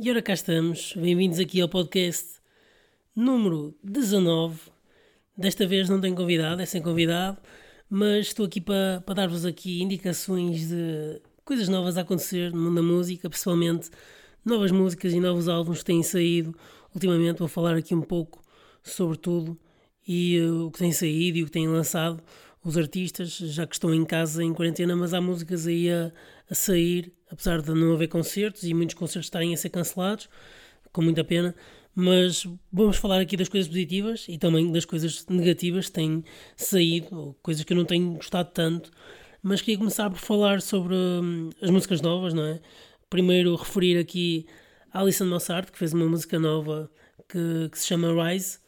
E ora cá estamos, bem-vindos aqui ao podcast número 19. Desta vez não tenho convidado, é sem convidado, mas estou aqui para, para dar-vos aqui indicações de coisas novas a acontecer no mundo da música, principalmente novas músicas e novos álbuns que têm saído. Ultimamente vou falar aqui um pouco sobre tudo e uh, o que tem saído e o que têm lançado os artistas, já que estão em casa em quarentena, mas há músicas aí a, a sair, apesar de não haver concertos e muitos concertos estarem a ser cancelados, com muita pena. Mas vamos falar aqui das coisas positivas e também das coisas negativas que têm saído, coisas que eu não tenho gostado tanto. Mas queria começar por falar sobre hum, as músicas novas, não é? Primeiro referir aqui a Alison Mossart, que fez uma música nova que, que se chama Rise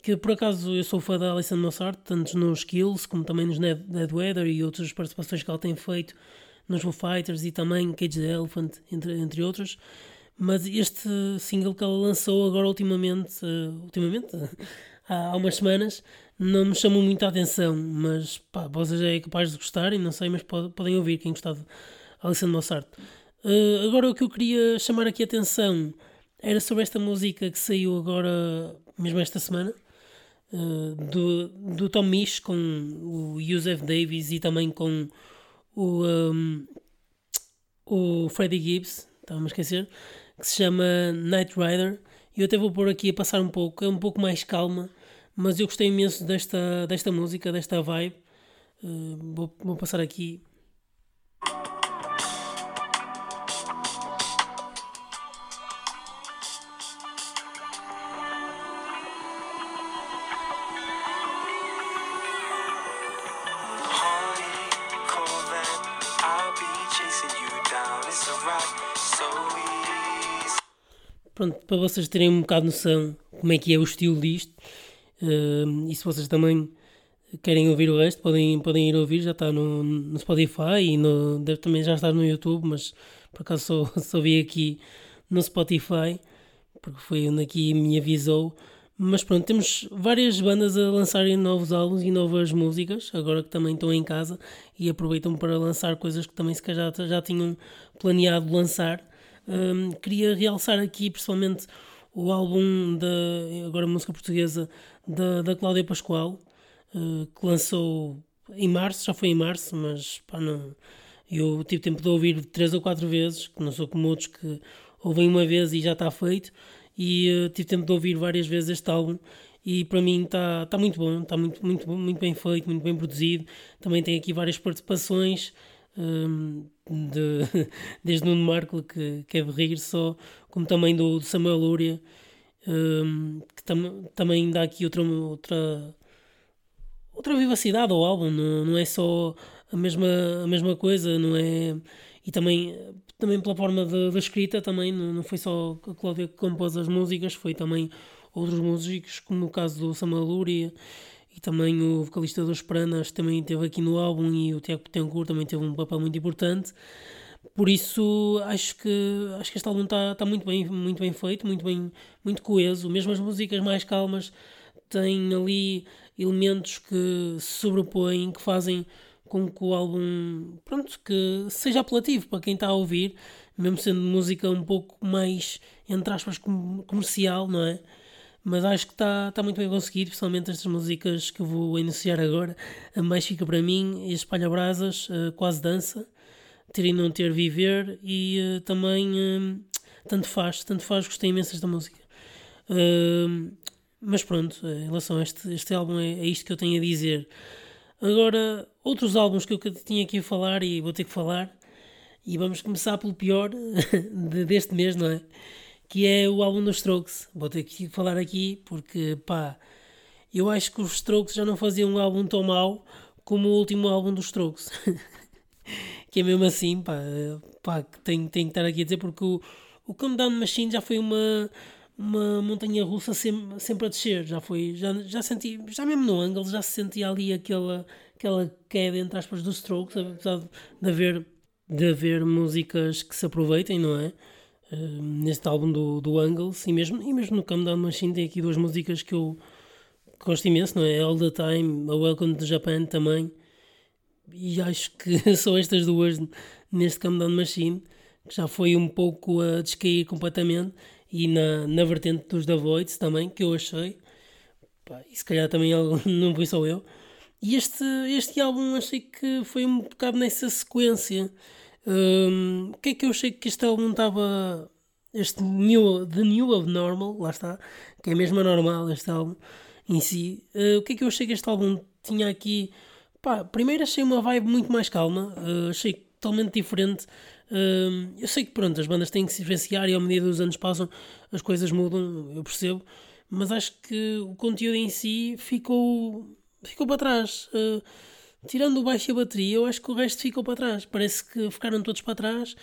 que por acaso eu sou fã da Alison Mossart, tanto nos Skills como também nos Dead Weather e outras participações que ela tem feito nos Foo Fighters e também Cage the Elephant, entre, entre outros. Mas este single que ela lançou agora ultimamente, uh, ultimamente há, umas semanas, não me chamou muito a atenção, mas pá, vocês é capaz de gostarem, não sei, mas pode, podem ouvir quem gostar de Alison Mossart. Uh, agora o que eu queria chamar aqui a atenção era sobre esta música que saiu agora, mesmo esta semana, uh, do, do Tom Misch com o Yusef Davis e também com o, um, o Freddie Gibbs, estava-me a esquecer, que se chama Night Rider. E eu até vou pôr aqui a passar um pouco, é um pouco mais calma, mas eu gostei imenso desta, desta música, desta vibe. Uh, vou, vou passar aqui Pronto, para vocês terem um bocado de noção como é que é o estilo disto, uh, e se vocês também querem ouvir o resto, podem, podem ir ouvir, já está no, no Spotify e no, deve também já estar no YouTube, mas por acaso só, só vi aqui no Spotify, porque foi onde aqui me avisou. Mas pronto, temos várias bandas a lançarem novos álbuns e novas músicas, agora que também estão em casa e aproveitam para lançar coisas que também se calhar já, já tinham planeado lançar. Um, queria realçar aqui principalmente o álbum da agora música portuguesa da, da Cláudia Pascoal, uh, que lançou em março, já foi em março, mas pá, não, eu tive tempo de ouvir três ou quatro vezes, que não sou como outros que ouvem uma vez e já está feito, e uh, tive tempo de ouvir várias vezes este álbum e para mim está tá muito bom, está muito, muito, muito bem feito, muito bem produzido. Também tem aqui várias participações, um, de, desde Nuno Marco, que, que é rir só, como também do, do Samuel Lúria, um, que tam, também dá aqui outra, outra, outra vivacidade ao álbum, não, não é só a mesma, a mesma coisa, não é? E também, também pela forma da escrita, também não, não foi só a Cláudia que compôs as músicas, foi também outros músicos, como o caso do Samuel Lúria e também o vocalista dos Pranas também esteve aqui no álbum e o Tiago Petencourt também teve um papel muito importante. Por isso acho que acho que este álbum está tá muito bem muito bem feito, muito bem muito coeso. Mesmo as músicas mais calmas têm ali elementos que se sobrepõem, que fazem com que o álbum pronto que seja apelativo para quem está a ouvir, mesmo sendo música um pouco mais entre aspas comercial, não é? Mas acho que está tá muito bem conseguido, principalmente estas músicas que vou iniciar agora. A mais fica para mim, Espalha Brasas, uh, Quase Dança, Ter e Não Ter Viver e uh, também uh, Tanto Faz, Tanto Faz, gostei imenso desta música. mas pronto, em relação a este, este álbum, é, é isto que eu tenho a dizer. Agora, outros álbuns que eu tinha aqui a falar e vou ter que falar, e vamos começar pelo pior deste mês, não é? Que é o álbum dos Strokes. Vou ter que falar aqui porque, pá, eu acho que os Strokes já não faziam um álbum tão mau como o último álbum dos Strokes. que é mesmo assim, pá, pá tenho, tenho que estar aqui a dizer porque o, o Countdown Machine já foi uma, uma montanha russa sempre, sempre a descer. Já foi, já, já senti, já mesmo no ângulo, já se sentia ali aquela, aquela queda entre aspas dos Strokes, apesar de haver, de haver músicas que se aproveitem, não é? Neste álbum do, do Angles e mesmo, e mesmo no Come Down Machine tem aqui duas músicas que eu gosto imenso, não é? All the Time, a Welcome to Japan também. E acho que são estas duas neste Come Down Machine que já foi um pouco a descair completamente, e na, na vertente dos The Voids também, que eu achei. Pá, e se calhar também não fui só eu. E este, este álbum achei que foi um bocado nessa sequência. Um, o que é que eu achei que este álbum estava. Este new, The New of Normal, lá está, que é mesmo anormal este álbum em si. Uh, o que é que eu achei que este álbum tinha aqui? Pá, primeiro achei uma vibe muito mais calma, uh, achei totalmente diferente eu sei que pronto, as bandas têm que se diferenciar e à medida dos anos passam as coisas mudam, eu percebo, mas acho que o conteúdo em si ficou, ficou para trás. Uh, tirando o baixo e a bateria, eu acho que o resto ficou para trás. Parece que ficaram todos para trás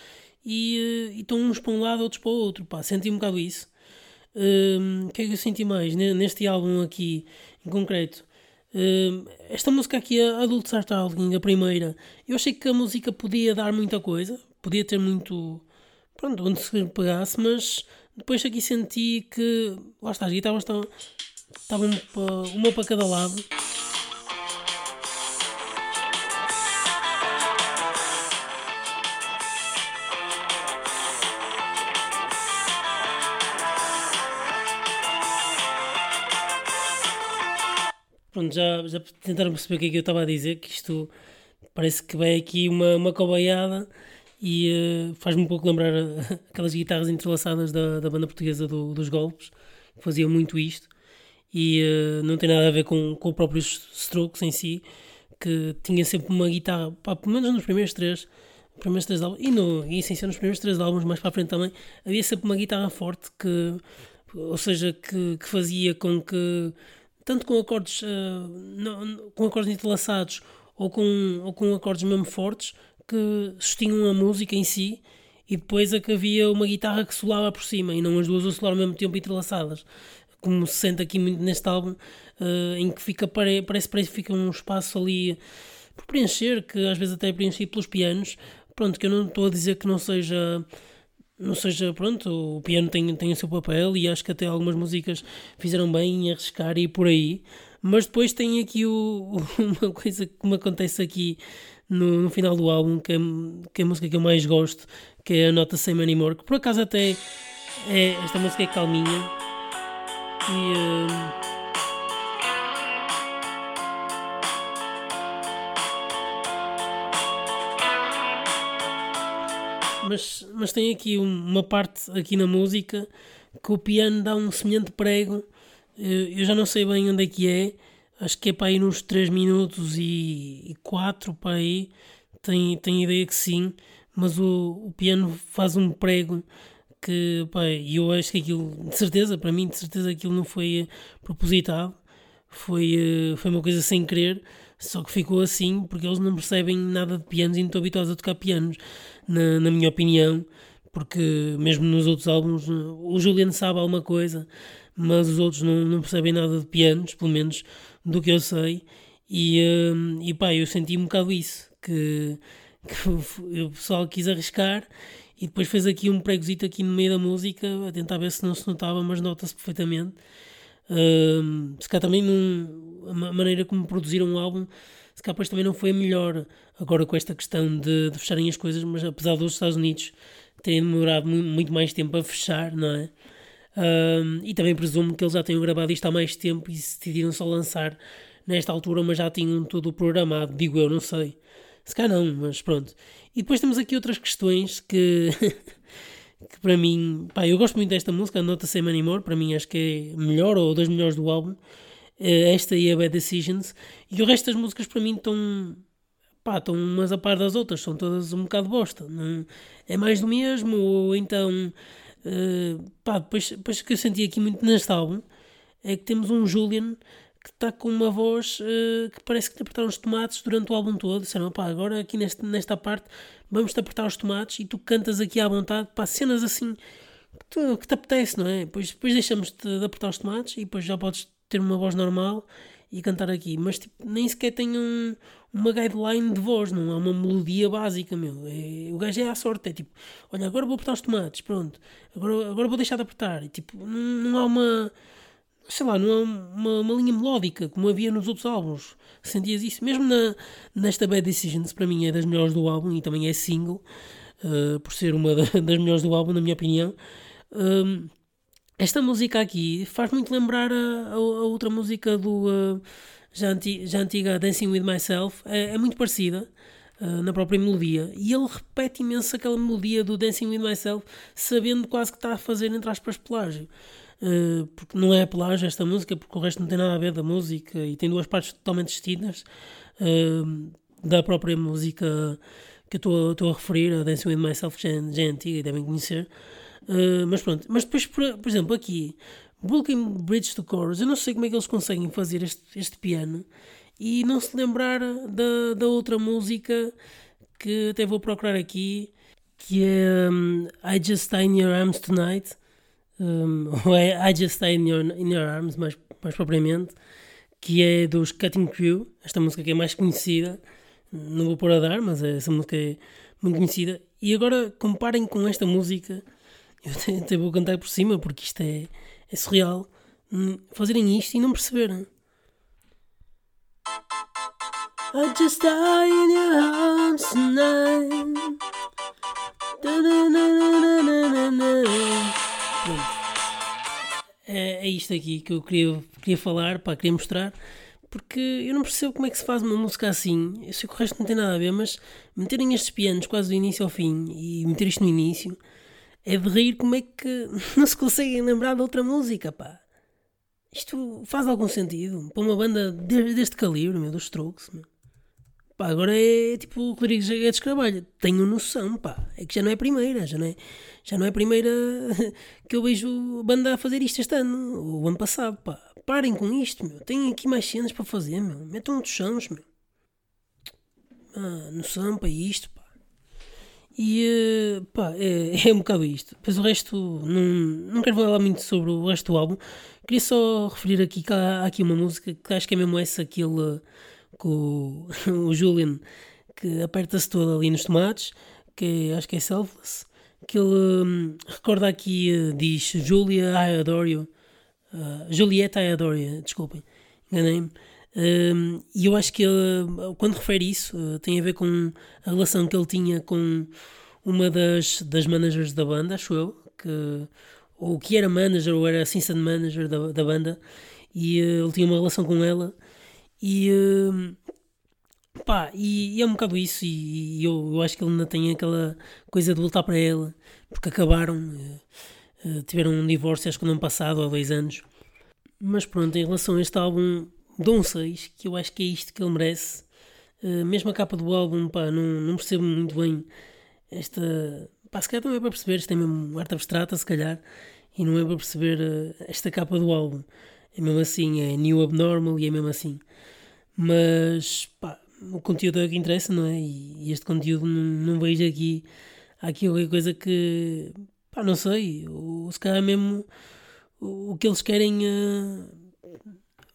e, uh, e estão uns para um lado, outros para o outro. Pá, senti um bocado isso. O que é que eu senti mais neste álbum aqui em concreto? esta música aqui, Adult Talking, a primeira, eu achei que a música podia dar muita coisa, podia ter muito. Pronto, onde se pegasse, mas depois aqui senti que. Lá está, as guitarras estavam uma para cada lado. Pronto, já, já tentaram perceber o que é que eu estava a dizer, que isto parece que vai aqui uma, uma cobaiada e uh, faz-me um pouco lembrar aquelas guitarras entrelaçadas da, da banda portuguesa do, dos Golpes, que faziam muito isto, e uh, não tem nada a ver com, com o próprio Strokes em si, que tinha sempre uma guitarra, pá, pelo menos nos primeiros três, primeiros três álbuns, e, no, e essencialmente nos primeiros três álbuns, mais para a frente também, havia sempre uma guitarra forte que, ou seja, que, que fazia com que, tanto com acordes, uh, não, com acordes entrelaçados ou com, ou com acordes mesmo fortes, que sustinham a música em si e depois a que havia uma guitarra que solava por cima e não as duas a solar ao mesmo tempo entrelaçadas. Como se sente aqui muito neste álbum uh, em que fica parece, parece que fica um espaço ali por preencher que às vezes até é preenchido pelos pianos. Pronto, que eu não estou a dizer que não seja não seja, pronto, o piano tem, tem o seu papel e acho que até algumas músicas fizeram bem em arriscar e por aí, mas depois tem aqui o, uma coisa que me acontece aqui no, no final do álbum, que é, que é a música que eu mais gosto, que é a Nota Same Anymore, que por acaso até é, esta música é calminha e. Uh, mas, mas tem aqui uma parte aqui na música que o piano dá um semelhante prego. Eu já não sei bem onde é que é, acho que é para aí nos 3 minutos e, 4 para aí, tenho, tenho ideia que sim, mas o, o piano faz um prego que pá, eu acho que aquilo, de certeza, para mim, de certeza aquilo não foi propositado, foi, eh, foi uma coisa sem querer, só que ficou assim porque eles não percebem nada de pianos e não estão habituados a tocar pianos, na, na minha opinião, porque mesmo nos outros álbuns o Juliano sabe alguma coisa, mas os outros não, não percebem nada de pianos, pelo menos do que eu sei, e, um, e pá, eu senti um bocado isso, que, que o pessoal quis arriscar e depois fez aqui um pregozito aqui no meio da música a tentar ver se não se notava, mas nota-se perfeitamente. Um, se calhar também não, a maneira como produziram o álbum, se calhar também não foi a melhor agora com esta questão de, de fecharem as coisas, mas apesar dos Estados Unidos terem demorado muito mais tempo a fechar, não é? Um, e também presumo que eles já tenham gravado isto há mais tempo e se decidiram só lançar nesta altura, mas já tinham tudo programado, digo eu, não sei. Se calhar não, mas pronto. E depois temos aqui outras questões que, que para mim, pá, eu gosto muito desta música, Nota Sem Anymore, para mim acho que é melhor ou das melhores do álbum. Eh, esta e a Bad Decisions. E o resto das músicas para mim estão pá, estão umas a par das outras, são todas um bocado bosta. Não, é mais do mesmo, ou então Uh, pá, depois, depois que eu senti aqui muito neste álbum é que temos um Julian que está com uma voz uh, que parece que te apertaram os tomates durante o álbum todo. Disseram, pá, agora aqui neste, nesta parte vamos-te apertar os tomates e tu cantas aqui à vontade, pá, cenas assim que, tu, que te apetece, não é? Depois, depois deixamos-te de apertar os tomates e depois já podes ter uma voz normal e cantar aqui, mas tipo, nem sequer tem um, uma guideline de voz, não há uma melodia básica, meu. É, o gajo é à sorte, é tipo, olha, agora vou apertar os tomates, pronto, agora, agora vou deixar de apertar. E, tipo, não, não há uma, sei lá, não há uma, uma, linha melódica como havia nos outros álbuns. Sentias isso, mesmo na, nesta Bad Decisions, para mim é das melhores do álbum e também é single. uh, por ser uma das melhores do álbum, na minha opinião. Um, esta música aqui faz muito lembrar a, a, a outra música do uh, já, anti, já antiga Dancing with Myself, é, é muito parecida. Uh, na própria melodia e ele repete imenso aquela melodia do Dancing with Myself, sabendo quase que está a fazer entre aspas plágio. Uh, porque não é plágio esta música, porque o resto não tem nada a ver da música e tem duas partes totalmente distintas da própria música que eu estou a referir, a Dancing with Myself, já, já é antiga e devem conhecer. Uh, mas pronto, mas depois, por, por, exemplo, aqui, Brooklyn Bridge to Chorus, eu não sei como é que eles conseguem fazer este, este piano e não se lembrar da, da outra música que até vou procurar aqui, que é um, I Just Stay in Your Arms Tonight. Um, ou é I Just Stay in Your, in your Arms, mais, mais propriamente, que é dos Cutting Crew, esta música que é mais conhecida, não vou pôr a dar, mas essa música é muito conhecida. E agora comparem com esta música, eu até vou cantar por cima porque isto é, é surreal. Fazerem isto e não perceberem. I just die in your arms tonight. É, é isto aqui que eu queria, queria falar, pá, queria mostrar, porque eu não percebo como é que se faz uma música assim. Eu sei que o resto não tem nada a ver, mas meterem estes pianos quase do início ao fim e meter isto no início é de rir como é que não se conseguem lembrar de outra música, pá. Isto faz algum sentido para uma banda deste calibre, meu, dos Strokes, meu. Pá, agora é tipo o Rodrigues Guedes Carvalho. Tenho noção, pá. É que já não é a primeira, já não é, já não é a primeira que eu vejo a banda a fazer isto este ano, ou ano passado, pá. Parem com isto, meu. Tenho aqui mais cenas para fazer, meu. Metam outros chãos, meu. Ah, noção para isto, pá. E, eh, pá, é, é um bocado isto. Depois o resto, não, não quero falar muito sobre o resto do álbum. Queria só referir aqui que há, há aqui uma música que acho que é mesmo essa que ele com o, Julian, que aperta-se todo ali nos tomates, que acho que é Selfless, que ele hum, recorda aqui, uh, diz Julia, I adore you. Uh, Julieta, I adore you, desculpem, enganei-me. E eu acho que ele, quando refere isso, uh, tem a ver com a relação que ele tinha com uma das, das managers da banda, acho eu, que, ou que era manager ou era assistant manager da, da banda, e uh, ele tinha uma relação com ela e, pá, e, e, é um bocado isso. E, e eu, eu, acho que ele ainda tem aquela coisa de voltar para ela, porque acabaram, uh, tiveram um divórcio, acho que no ano passado, há dois anos. Mas pronto, em relação a este álbum, dou um 6, que eu acho que é isto que ele merece. Uh, mesmo a capa do álbum, pá, não, não percebo muito bem esta. Pá, se calhar também é para perceber, isto é mesmo arte abstrata, se calhar, e não é para perceber esta capa do álbum. É mesmo assim, é New Abnormal e é mesmo assim. Mas pá, o conteúdo é o que interessa, não é? E este conteúdo não, não vejo aqui. Há aqui qualquer coisa que pá, não sei. Ou se calhar mesmo o, o que eles querem. Uh,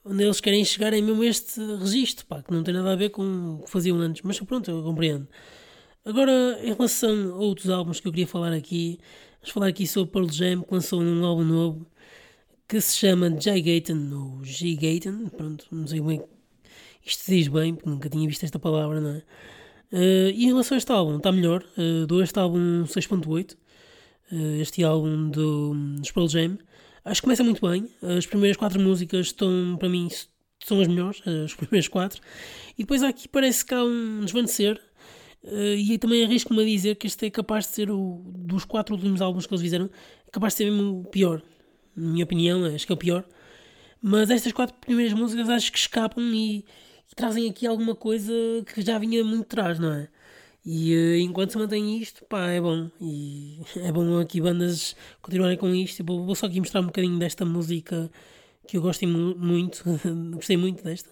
onde eles querem chegar é mesmo este registro, pá, que não tem nada a ver com o que faziam antes. Mas pronto, eu compreendo. Agora, em relação a outros álbuns que eu queria falar aqui, vamos falar aqui sobre Pearl Jam, que lançou um álbum novo que se chama Jay Gayton, ou G Gayton, pronto, não sei bem isto diz bem, porque nunca tinha visto esta palavra, não é? Uh, e em relação a este álbum, está melhor. Uh, dou este álbum 6.8. Uh, eh, este álbum do, do Pearl Jam. Acho que começa muito bem. As primeiras quatro músicas estão, para mim, são as melhores. As primeiras quatro. E depois aqui parece que há um desvanecer. Uh, e também arrisco-me a dizer que este é capaz de ser o dos quatro últimos álbuns que eles fizeram, é capaz de ser mesmo o pior. Na minha opinião, acho que é o pior. Mas estas quatro primeiras músicas acho que escapam e, e trazem aqui alguma coisa que já vinha muito atrás, não é? E uh, enquanto se mantém isto, pá, é bom. E é bom aqui bandas continuarem com isto. Vou, vou só aqui mostrar um bocadinho desta música que eu gosto muito, gostei muito desta.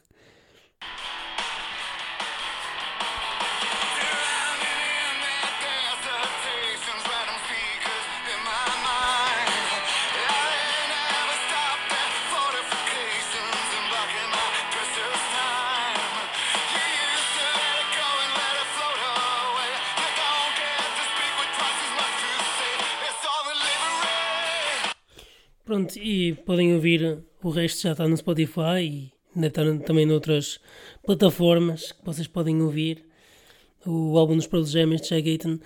Pronto, e podem ouvir o resto já está no Spotify e ainda está também noutras plataformas que vocês podem ouvir. O álbum dos Pearl Jam, este Jay Gayton.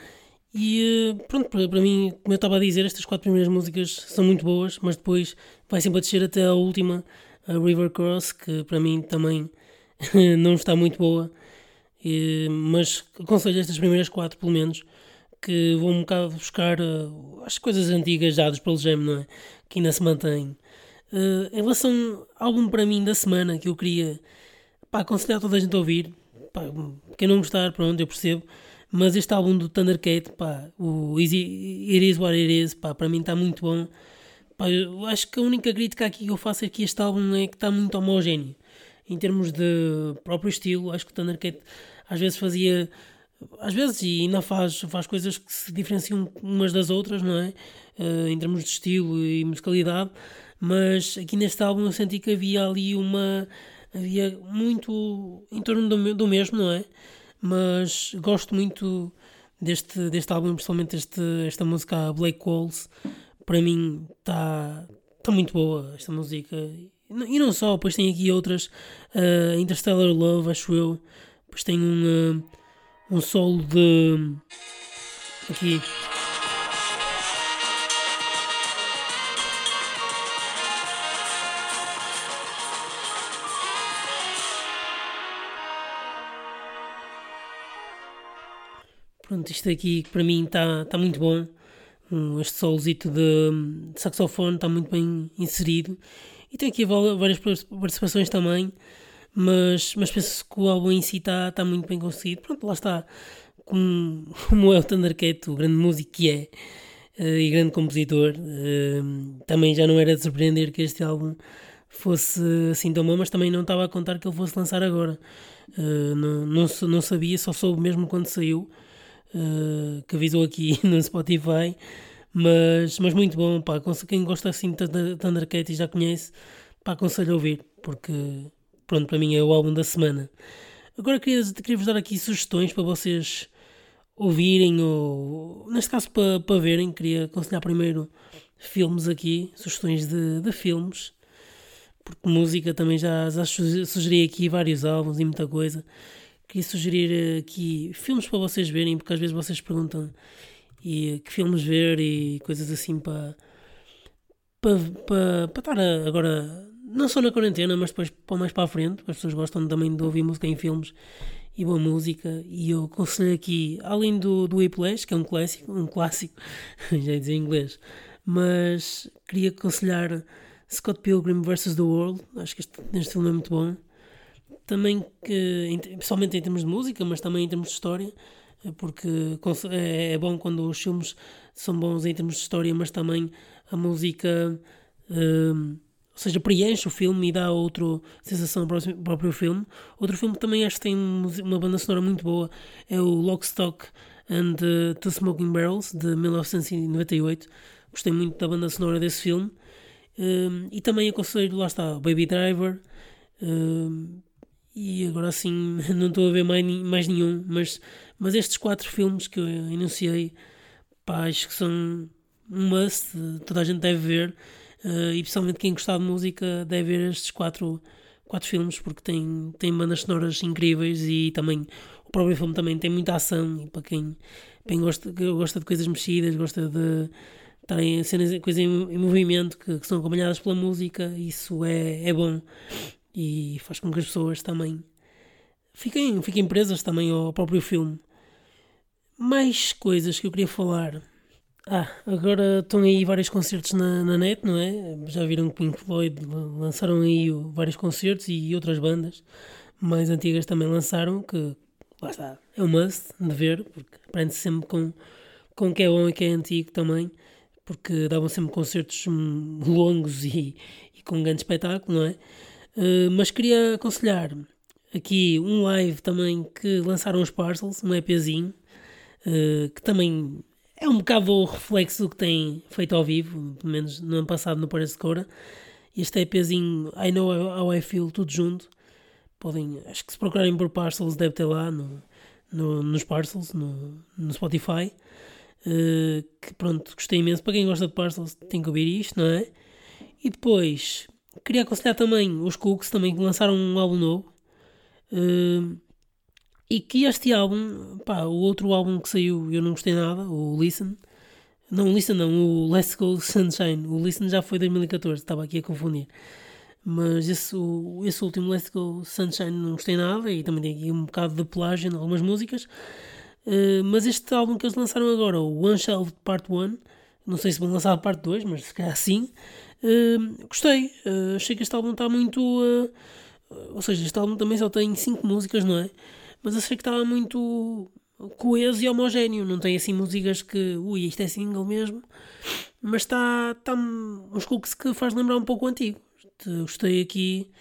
E pronto, para, para mim, como eu estava a dizer, estas quatro primeiras músicas são muito boas, mas depois vai sempre a descer até a última, a River Cross, que para mim também não está muito boa. E, mas aconselho estas primeiras quatro, pelo menos, que vão um bocado buscar uh, as coisas antigas dos Pearl Jam, não é? Que ainda se mantém. Uh, em relação ao álbum para mim da semana que eu queria pá, aconselhar toda a gente a ouvir, pá, quem não gostar, pronto, eu percebo. Mas este álbum do Thundercat, pá, o Easy, It Is What It Is, pá, para mim está muito bom. Pá, eu acho que a única crítica aqui que eu faço é que este álbum é que está muito homogéneo. Em termos de próprio estilo, acho que o Thundercat às vezes fazia às vezes e ainda faz, faz coisas que se diferenciam umas das outras, não é? Uh, em termos de estilo e musicalidade, mas aqui neste álbum eu senti que havia ali uma. havia muito em torno do, do mesmo, não é? Mas gosto muito deste, deste álbum, principalmente este, esta música Black Walls. Para mim está tá muito boa esta música. E não só, depois tem aqui outras, uh, Interstellar Love, acho eu. Depois tem um. Uh, um solo de. Aqui. Pronto, isto aqui para mim está tá muito bom. Este solozito de, de saxofone está muito bem inserido. E tem aqui várias participações também mas, mas penso que o álbum em si está tá muito bem conseguido. Pronto, lá está. Como, como é o Thundercat, o grande músico que é uh, e grande compositor, uh, também já não era de surpreender que este álbum fosse assim tão bom, mas também não estava a contar que ele fosse lançar agora. Uh, não, não, não, sabia, só soube mesmo quando saiu, que avisou aqui no Spotify. Mas, mas muito bom, pá, quem gosta assim de Thundercat e já conhece, pá, aconselho a ouvir, porque pronto, para mim é o álbum da semana. Agora queria, queria vos dar aqui sugestões para vocês ouvirem ou, neste caso, para, para verem. Queria aconselhar primeiro filmes aqui, sugestões de, de filmes, porque música também já, já sugeri aqui vários álbuns e muita coisa. Queria sugerir aqui filmes para vocês verem, porque às vezes vocês perguntam e que filmes ver e coisas assim para para, para, para estar agora não só na quarentena, mas depois mais para a frente, as pessoas gostam também de ouvir música em filmes e boa música. E eu aconselho aqui, além do, do Whiplash, que é um clássico, um clássico, já ia dizer em inglês, mas queria aconselhar Scott Pilgrim vs. The World, acho que este, este filme é muito bom. Também, que, pessoalmente em termos de música, mas também em termos de história, porque é, é bom quando os filmes são bons em termos de história, mas também a música. Um, ou seja, preenche o filme e dá outra sensação ao próprio filme. Outro filme que também acho que tem uma banda sonora muito boa é o Lock, Stock and Two Smoking Barrels, de 1998. Gostei muito da banda sonora desse filme. Um, e também aconselho, lá está, Baby Driver. Um, e agora sim, não estou a ver mais, mais nenhum, mas, mas estes quatro filmes que eu enunciei, pá, acho que são um must, toda a gente deve ver. Uh, e principalmente quem gostar de música deve ver estes quatro, quatro filmes porque tem, tem bandas sonoras incríveis e também o próprio filme também tem muita ação e para quem, quem gosta, gosta de coisas mexidas, gosta de estar em cenas, coisas em, em movimento que, que, são acompanhadas pela música, isso é, é bom e faz com que as pessoas também fiquem, fiquem presas também ao próprio filme. Mais coisas que eu queria falar. Ah, agora estão aí vários concertos na, na net, não é? Já viram que Pink Floyd lançaram aí vários concertos e outras bandas mais antigas também lançaram, que lá está, é um must de ver, porque aprende-se sempre com, com o que é bom e que é antigo também, porque davam sempre concertos longos e, e com um grande espetáculo, não é? Uh, mas queria aconselhar aqui um live também que lançaram os Parcels, um EPzinho, uh, que também é um bocado o reflexo do que tem feito ao vivo, pelo menos no ano passado no Paris Cora. Este EPzinho I Know How I Feel, tudo junto. Podem, acho que se procurarem por Parcels, deve ter lá no, no nos Parcels, no, no Spotify. Uh, que pronto, gostei imenso. Para quem gosta de Parcels, tem que ouvir isto, não é? E depois, queria aconselhar também os Cooks, também que lançaram um álbum novo. Uh, E que este álbum, pá, o outro álbum que saiu eu não gostei nada, o Listen. Não, o Listen não, o Let's Go Sunshine. O Listen já foi 2014, estava aqui a confundir. Mas esse, o, esse último Let's Go Sunshine não gostei nada e também tem aqui um bocado de plágio em algumas músicas. Uh, mas este álbum que eles lançaram agora, o One Shell Part 1, não sei se vão lançar a parte 2, mas se calhar sim. Uh, gostei, uh, achei que este álbum está muito. ou seja, este álbum também só tem 5 músicas, não é? Mas achei que estava muito coeso e homogéneo. Não tem assim músicas que, ui, isto é single mesmo, mas está tá uns cooks que faz lembrar um pouco o antigo. Gostei aqui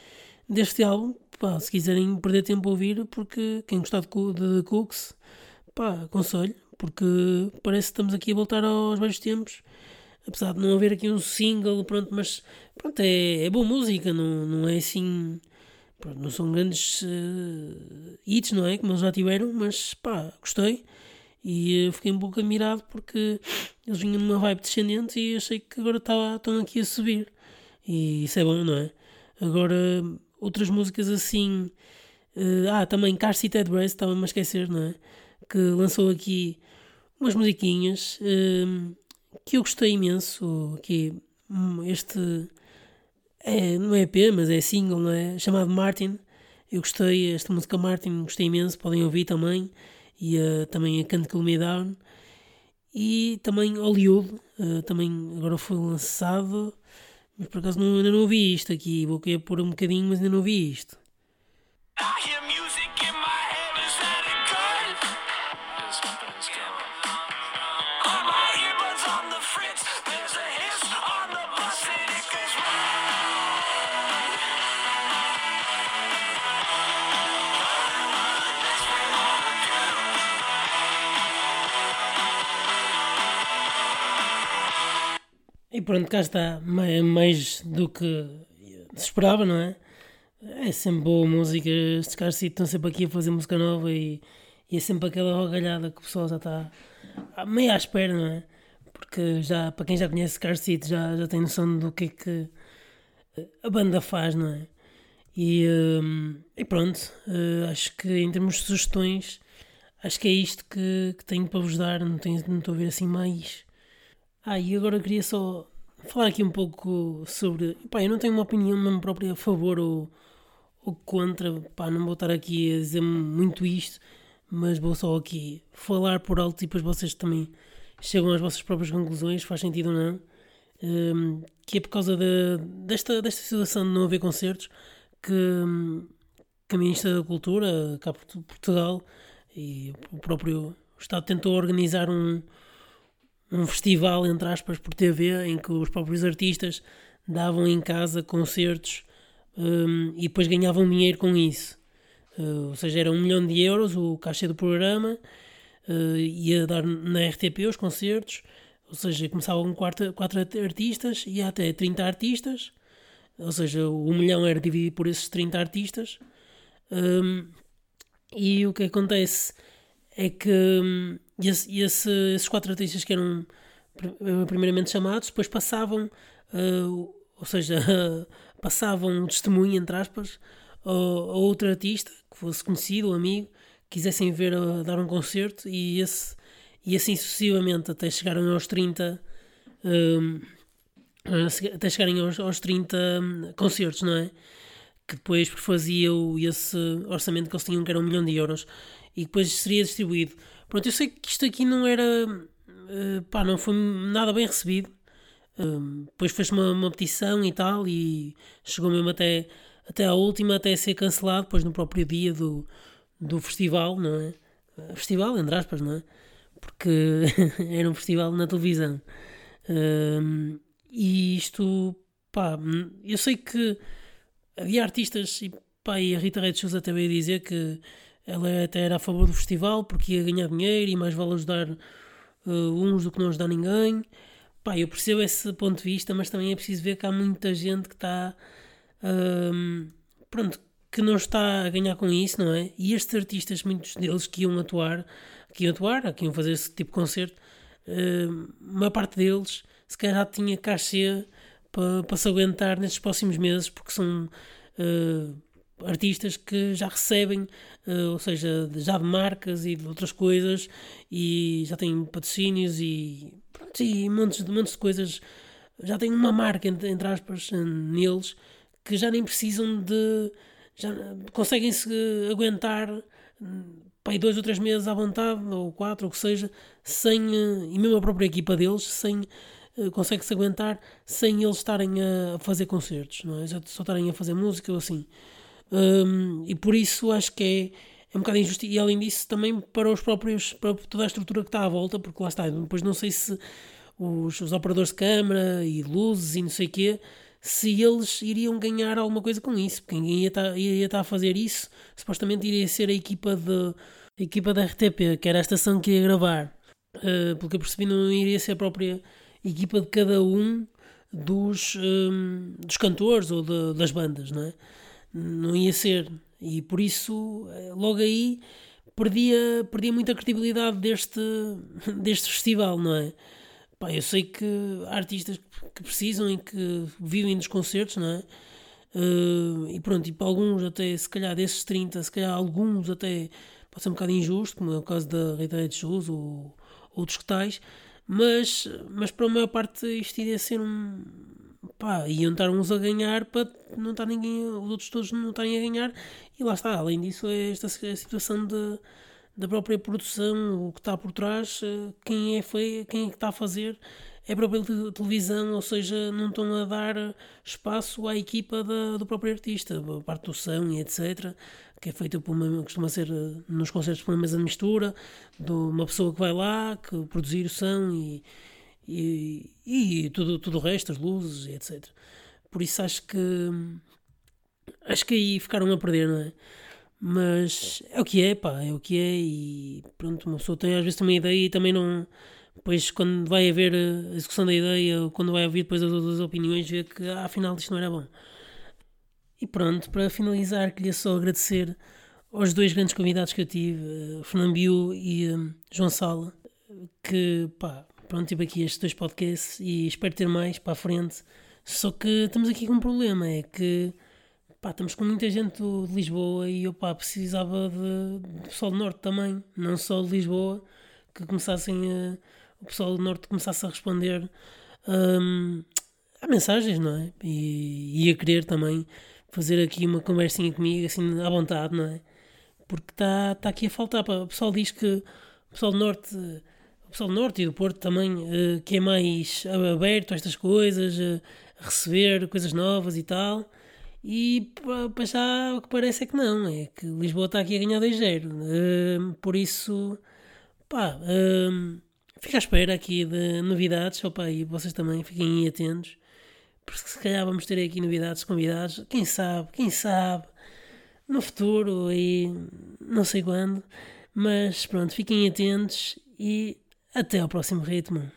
deste álbum. Pá, se quiserem perder tempo a ouvir, porque quem gostar de, de Cooks, pá, aconselho, porque parece que estamos aqui a voltar aos velhos tempos. Apesar de não haver aqui um single, pronto, mas pronto, é, é boa música, não, não é assim Pronto, não são grandes uh, hits, não é? Como eles já tiveram, mas pá, gostei. E uh, fiquei um pouco admirado porque eles vinham numa vibe descendente e achei que agora tá, estão aqui a subir. E isso é bom, não é? Agora, outras músicas assim. Uh, ah, também Car Seat Headrest, estava-me a esquecer, não é? Que lançou aqui umas musiquinhas que eu gostei imenso. Aqui, hum, este é, não é EP, mas é single, não é? Chamado Martin. Eu gostei, esta música Martin, gostei imenso, podem ouvir também. E uh, também a Can't Cool Me Down. E também Hollywood, uh, também agora foi lançado. Mas por acaso não, ainda não ouvi isto aqui. Vou querer pôr um bocadinho, mas ainda não ouvi isto. E pronto, cá está, mais do que se esperava, não é? É sempre boa música, estes caras estão sempre aqui a fazer música nova e, e é sempre aquela rogalhada que o pessoal já está meio à espera, não é? Porque já, para quem já conhece Car Seat já, já tem noção do que é que a banda faz, não é? E, um, e pronto, uh, acho que em termos de sugestões, acho que é isto que, que tenho para vos dar, não, tenho, não estou a ver assim mais ah, e agora queria só falar aqui um pouco sobre. Pá, eu não tenho uma opinião mesmo própria a favor ou, ou contra. Pá, não vou estar aqui a dizer muito isto, mas vou só aqui falar por alto e depois vocês também chegam às vossas próprias conclusões, faz sentido ou não. Um, que é por causa de, desta, desta situação de não haver concertos que, que a Ministra da Cultura, cá por Portugal, e o próprio Estado tentou organizar um um festival, entre aspas, por TV, em que os próprios artistas davam em casa concertos um, e depois ganhavam dinheiro com isso. Uh, ou seja, era um milhão de euros o cachê do programa, uh, ia dar na RTP os concertos, ou seja, começavam com quatro, quatro artistas e até 30 artistas, ou seja, o milhão era dividido por esses 30 artistas. Um, e o que acontece é que hum, esse, esse, esses quatro artistas que eram eh, primeiramente chamados, depois passavam, uh, ou seja, uh, passavam o testemunho, entre aspas, a, a outro artista que fosse conhecido, ou amigo, quisessem ver uh, dar um concerto e, esse, e assim sucessivamente até chegarem aos 30 hum, até chegarem aos, aos 30 um, concertos, não é? Que depois fazia esse orçamento que eles tinham, que era um milhão de euros e depois seria distribuído. Pronto, eu sei que isto aqui não era. Uh, pá, não foi nada bem recebido. Uh, depois fez uma, uma petição e tal, e chegou mesmo até, até à última, até ser cancelado, depois no próprio dia do, do festival, não é? Festival, entre aspas, não é? Porque era um festival na televisão. Uh, e isto, pá, eu sei que havia artistas, e pá, e a Rita Red Shoes até veio dizer que ela até era a favor do festival porque ia ganhar dinheiro e mais vale ajudar uh, uns do que não ajudar ninguém. Pá, eu percebo esse ponto de vista, mas também é preciso ver que há muita gente que está. Uh, pronto, que não está a ganhar com isso, não é? E estes artistas, muitos deles que iam atuar, que iam atuar, que iam fazer esse tipo de concerto, uh, uma parte deles se calhar já tinha cachê para, para se aguentar nestes próximos meses, porque são uh, artistas que já recebem, uh, ou seja, já de marcas e de outras coisas, e já têm patrocínios e, pronto, e montes, de, montes de coisas, já têm uma marca, entre, aspas, neles, que já nem precisam de. já conseguem-se aguentar pai, dois ou três meses à vontade, ou quatro, ou o que seja, sem. Uh, e mesmo a própria equipa deles, sem. Uh, consegue-se aguentar sem eles estarem a fazer concertos, não é? Só estarem a fazer música ou assim. Um, e por isso acho que é, é um bocado injusto. E além disso, também para os próprios, para toda a estrutura que está à volta, porque lá está, depois não sei se os, os operadores de câmara e luzes e não sei o quê, se eles iriam ganhar alguma coisa com isso, porque ninguém ia estar, ia estar a fazer isso, supostamente iria ser a equipa, de, a equipa da RTP, que era a estação que ia gravar. Uh, porque eu percebi, não iria ser a própria equipa de cada um dos, um, dos cantores ou de, das bandas, não é? Não ia ser. E por isso, eh, logo aí, perdia, perdia muita credibilidade deste, deste festival, não é? Pá, eu sei que há artistas que precisam e que vivem dos concertos, não é? Uh, e pronto, e para alguns até, se calhar desses 30, se calhar alguns até pode ser um bocado injusto, como é o caso da Rita de Shoes ou outros que tais, mas, mas para a maior parte isto iria ser um, pá, iam estar uns a ganhar para não estar ninguém, os outros todos não estarem a ganhar, e lá está, além disso, é esta situação de, da própria produção, o que está por trás, eh, quem é, foi, quem é que está a fazer é a própria televisão, ou seja, não estão a dar espaço à equipa da, do próprio artista, a parte do som e etc., que é feita por uma, costuma ser eh, nos concertos por uma mesa de mistura, de uma pessoa que vai lá, que produzir o som e e, e tudo, tudo o resto, as luzes, etc. Por isso acho que acho que aí ficaram a perder, não é? Mas é o que é, pá, é o que é e pronto, uma pessoa tem às vezes também ideia e também não. Depois, quando vai haver a execução da ideia, ou quando vai ouvir depois as outras opiniões, vê que ah, afinal isto não era bom. E pronto, para finalizar, queria só agradecer aos dois grandes convidados que eu tive, uh, Fernando Biu e um, João Sala, que pá, Pronto, tive aqui estes dois podcasts e espero ter mais para a frente. Só que estamos aqui com um problema, é que pá, estamos com muita gente de Lisboa e eu pá, precisava de, de pessoal do Norte também, não só de Lisboa, que começassem a, o pessoal do Norte começasse a responder um, a mensagens, não é? E, e a querer também fazer aqui uma conversinha comigo, assim, à vontade, não é? Porque está tá aqui a faltar. Pá. O pessoal diz que o pessoal do Norte o pessoal do Norte e do Porto também, uh, que é mais aberto a estas coisas, uh, a receber coisas novas e tal. E para já o que parece é que não, é que Lisboa está aqui a ganhar 2-0. Uh, por isso, pá, fica à espera aqui de novidades, opa, e vocês também fiquem atentos, porque se calhar vamos ter aqui novidades, convidados, quem sabe, quem sabe, no futuro e não sei quando, mas pronto, fiquem atentos e até ao próximo ritmo.